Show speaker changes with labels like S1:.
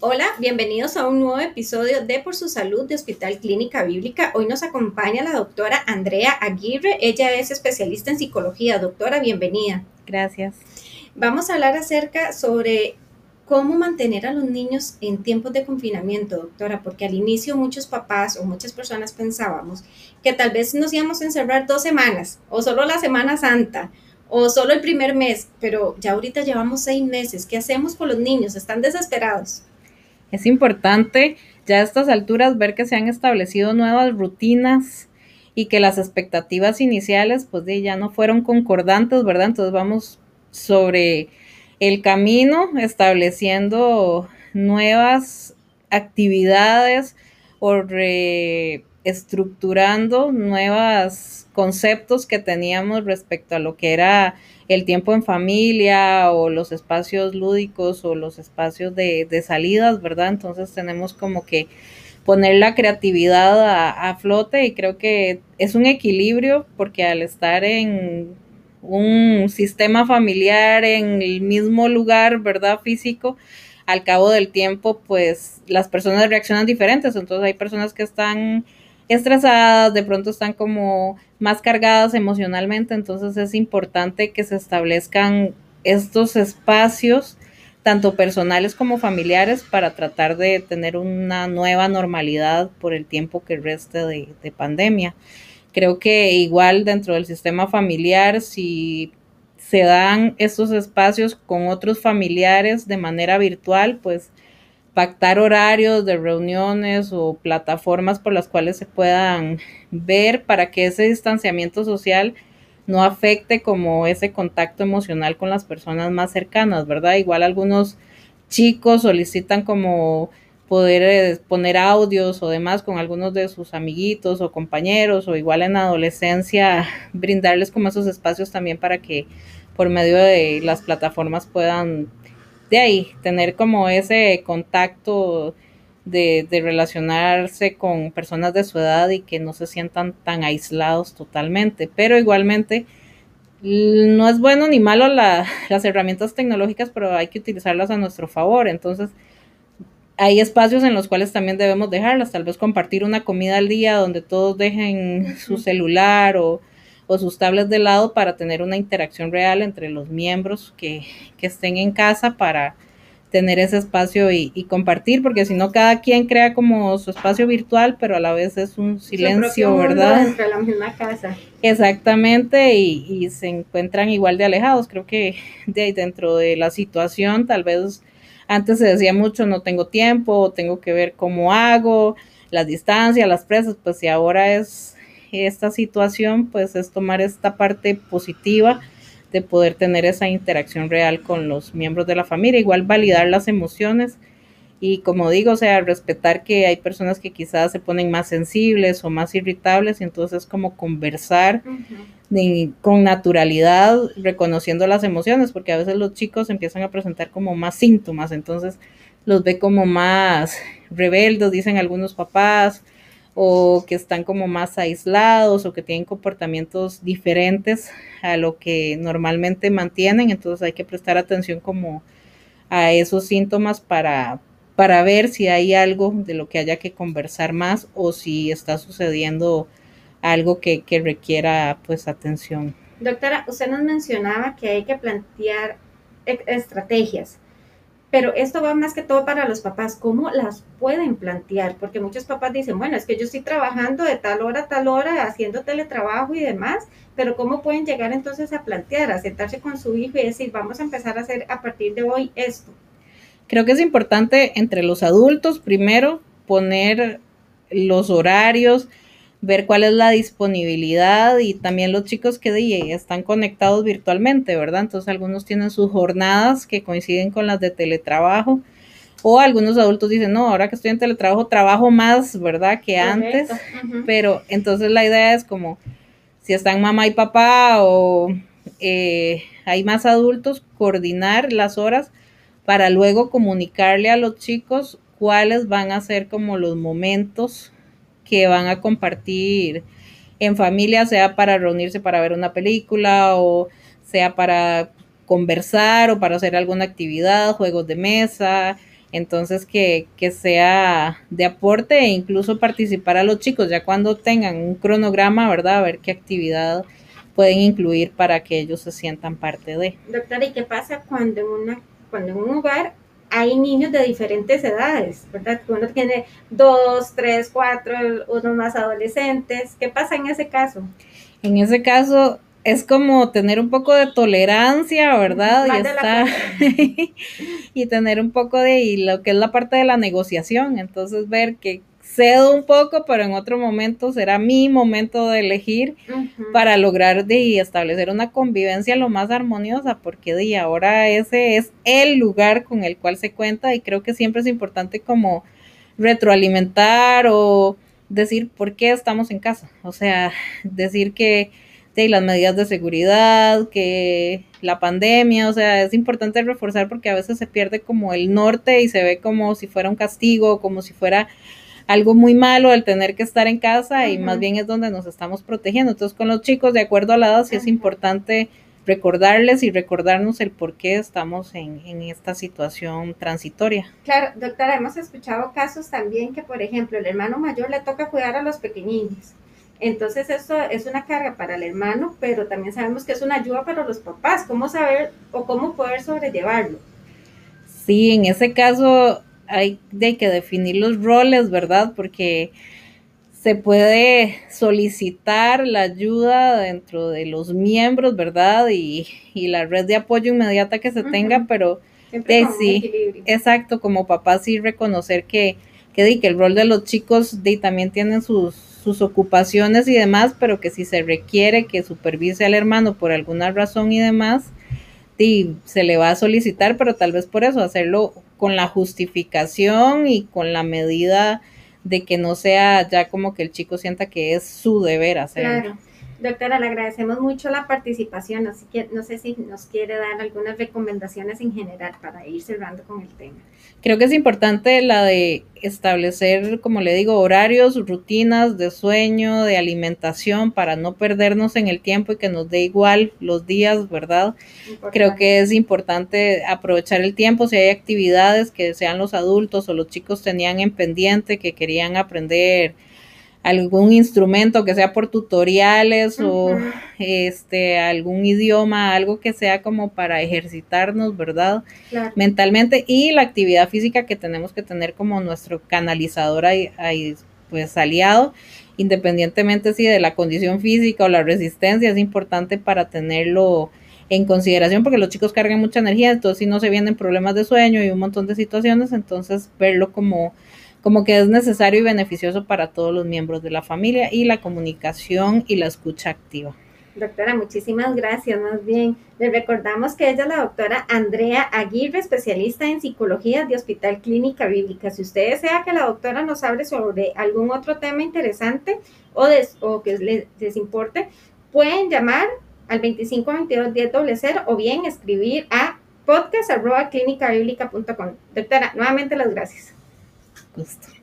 S1: Hola, bienvenidos a un nuevo episodio de Por su Salud de Hospital Clínica Bíblica. Hoy nos acompaña la doctora Andrea Aguirre. Ella es especialista en psicología. Doctora, bienvenida.
S2: Gracias.
S1: Vamos a hablar acerca sobre cómo mantener a los niños en tiempos de confinamiento, doctora, porque al inicio muchos papás o muchas personas pensábamos que tal vez nos íbamos a encerrar dos semanas o solo la Semana Santa o solo el primer mes, pero ya ahorita llevamos seis meses. ¿Qué hacemos con los niños? Están desesperados.
S2: Es importante ya a estas alturas ver que se han establecido nuevas rutinas y que las expectativas iniciales pues ya no fueron concordantes, ¿verdad? Entonces vamos sobre el camino estableciendo nuevas actividades o reestructurando nuevos conceptos que teníamos respecto a lo que era el tiempo en familia o los espacios lúdicos o los espacios de, salidas, ¿verdad? Entonces tenemos como que poner la creatividad a, flote y creo que es un equilibrio porque al estar en un sistema familiar en el mismo lugar, ¿verdad? Físico, al cabo del tiempo, pues las personas reaccionan diferentes. Entonces hay personas que están estresadas, de pronto están como más cargadas emocionalmente, entonces es importante que se establezcan estos espacios, tanto personales como familiares, para tratar de tener una nueva normalidad por el tiempo que reste de, de pandemia. Creo que igual dentro del sistema familiar, si se dan estos espacios con otros familiares de manera virtual, pues pactar horarios de reuniones o plataformas por las cuales se puedan ver para que ese distanciamiento social no afecte como ese contacto emocional con las personas más cercanas, ¿verdad? Igual algunos chicos solicitan como poder eh, poner audios o demás con algunos de sus amiguitos o compañeros o igual en adolescencia brindarles como esos espacios también para que por medio de las plataformas puedan de ahí, tener como ese contacto de, relacionarse con personas de su edad y que no se sientan tan aislados totalmente. Pero igualmente, no es bueno ni malo las herramientas tecnológicas, pero hay que utilizarlas a nuestro favor. Entonces, hay espacios en los cuales también debemos dejarlas, tal vez compartir una comida al día donde todos dejen su celular o o sus tablets de lado para tener una interacción real entre los miembros que, estén en casa para tener ese espacio y, compartir, porque si no cada quien crea como su espacio virtual, pero a la vez es un silencio, ¿verdad?
S1: Dentro de la misma casa.
S2: Exactamente, y, y, se encuentran igual de alejados. Creo que de ahí dentro de la situación, tal vez antes se decía mucho, no tengo tiempo, tengo que ver cómo hago, las distancias, las presas, pues si ahora es esta situación, pues es tomar esta parte positiva de poder tener esa interacción real con los miembros de la familia, igual validar las emociones y como digo, o sea, respetar que hay personas que quizás se ponen más sensibles o más irritables y entonces como conversar con naturalidad, reconociendo las emociones, porque a veces los chicos empiezan a presentar como más síntomas, entonces los ve como más rebeldes, dicen algunos papás, o que están como más aislados o que tienen comportamientos diferentes a lo que normalmente mantienen, entonces hay que prestar atención como a esos síntomas para, para ver si hay algo de lo que haya que conversar más o si está sucediendo algo que, que requiera pues atención.
S1: Doctora, usted nos mencionaba que hay que plantear e-, estrategias pero esto va más que todo para los papás, ¿cómo las pueden plantear? Porque muchos papás dicen, bueno, es que yo estoy trabajando de tal hora a tal hora, haciendo teletrabajo y demás, pero ¿cómo pueden llegar entonces a plantear, a sentarse con su hijo y decir, vamos a empezar a hacer a partir de hoy esto?
S2: Creo que es importante entre los adultos primero poner los horarios, ver cuál es la disponibilidad y también los chicos que están conectados virtualmente, ¿verdad? Entonces algunos tienen sus jornadas que coinciden con las de teletrabajo o algunos adultos dicen, no, ahora que estoy en teletrabajo trabajo más, ¿verdad? Que antes, pero entonces la idea es como si están mamá y papá o eh, hay más adultos, coordinar las horas para luego comunicarle a los chicos cuáles van a ser como los momentos que van a compartir en familia, sea para reunirse para ver una película o sea para conversar o para hacer alguna actividad, juegos de mesa, Entonces, que, que, sea de aporte e incluso participar a los chicos, ya cuando tengan un cronograma, ¿verdad? A ver qué actividad pueden incluir para que ellos se sientan parte de.
S1: Doctora, ¿y qué pasa cuando una, cuando en un hogar hay niños de diferentes edades, ¿verdad? Uno tiene dos, tres, cuatro, unos más adolescentes. ¿Qué pasa en ese caso?
S2: En ese caso es como tener un poco de tolerancia, ¿verdad? y estar y tener un poco de lo que es la parte de la negociación. Entonces ver que cedo un poco, pero en otro momento será mi momento de elegir para lograr de establecer una convivencia lo más armoniosa, porque de ahora ese es el lugar con el cual se cuenta y creo que siempre es importante como retroalimentar o decir por qué estamos en casa, o sea, decir que de las medidas de seguridad, que la pandemia, o sea, es importante reforzar porque a veces se pierde como el norte y se ve como si fuera un castigo, como si fuera algo muy malo el tener que estar en casa y más bien es donde nos estamos protegiendo. Entonces, con los chicos, de acuerdo a la edad, sí es importante recordarles y recordarnos el por qué estamos en, en, esta situación transitoria.
S1: Claro, doctora, hemos escuchado casos también que, por ejemplo, el hermano mayor le toca cuidar a los pequeñinos. Entonces, eso es una carga para el hermano, pero también sabemos que es una ayuda para los papás. ¿Cómo saber o cómo poder sobrellevarlo?
S2: Sí, en ese caso hay de que definir los roles, ¿verdad? Porque se puede solicitar la ayuda dentro de los miembros, ¿verdad? Y, la red de apoyo inmediata que se tenga, pero de, sí, exacto, como papá sí reconocer que, que, que el rol de los chicos de, también tienen sus, sus ocupaciones y demás, pero que si se requiere que supervise al hermano por alguna razón y demás, y se le va a solicitar, pero tal vez por eso hacerlo con la justificación y con la medida de que no sea ya como que el chico sienta que es su deber hacerlo.
S1: Claro. Doctora, le agradecemos mucho la participación, así que no sé si nos quiere dar algunas recomendaciones en general para ir cerrando con el tema.
S2: Creo que es importante la de establecer, como le digo, horarios, rutinas de sueño, de alimentación, para no perdernos en el tiempo y que nos dé igual los días, ¿verdad? Creo que es importante aprovechar el tiempo si hay actividades que sean los adultos o los chicos tenían en pendiente, que querían aprender algún instrumento que sea por tutoriales o este algún idioma, algo que sea como para ejercitarnos, ¿verdad? Mentalmente y la actividad física que tenemos que tener como nuestro canalizador ahí, pues aliado, independientemente si de la condición física o la resistencia, es importante para tenerlo en consideración porque los chicos cargan mucha energía, entonces si no se vienen problemas de sueño y un montón de situaciones, entonces verlo como como que es necesario y beneficioso para todos los miembros de la familia y la comunicación y la escucha activa.
S1: Doctora, muchísimas gracias. Más bien, le recordamos que ella es la doctora Andrea Aguirre, especialista en psicología de Hospital Clínica Bíblica. Si usted desea que la doctora nos hable sobre algún otro tema interesante o, que les, les, importe, pueden llamar al 2522-1000 o bien escribir a podcast.clinicabiblica.com. Doctora, nuevamente las gracias.
S2: Август.